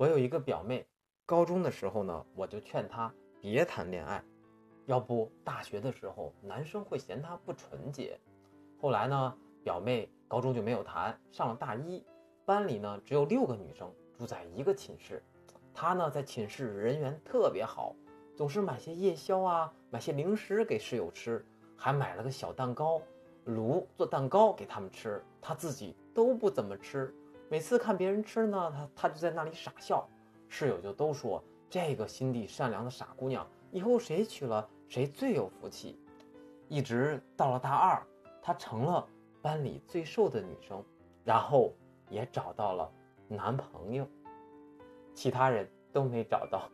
我有一个表妹，高中的时候呢，我就劝她别谈恋爱，要不大学的时候男生会嫌她不纯洁。后来呢，表妹高中就没有谈，上了大一，班里呢只有六个女生住在一个寝室，她呢在寝室人缘特别好，总是买些夜宵啊，买些零食给室友吃，还买了个小蛋糕炉做蛋糕给他们吃，她自己都不怎么吃。每次看别人吃呢，他他就在那里傻笑，室友就都说这个心地善良的傻姑娘，以后谁娶了谁最有福气。一直到了大二，她成了班里最瘦的女生，然后也找到了男朋友，其他人都没找到。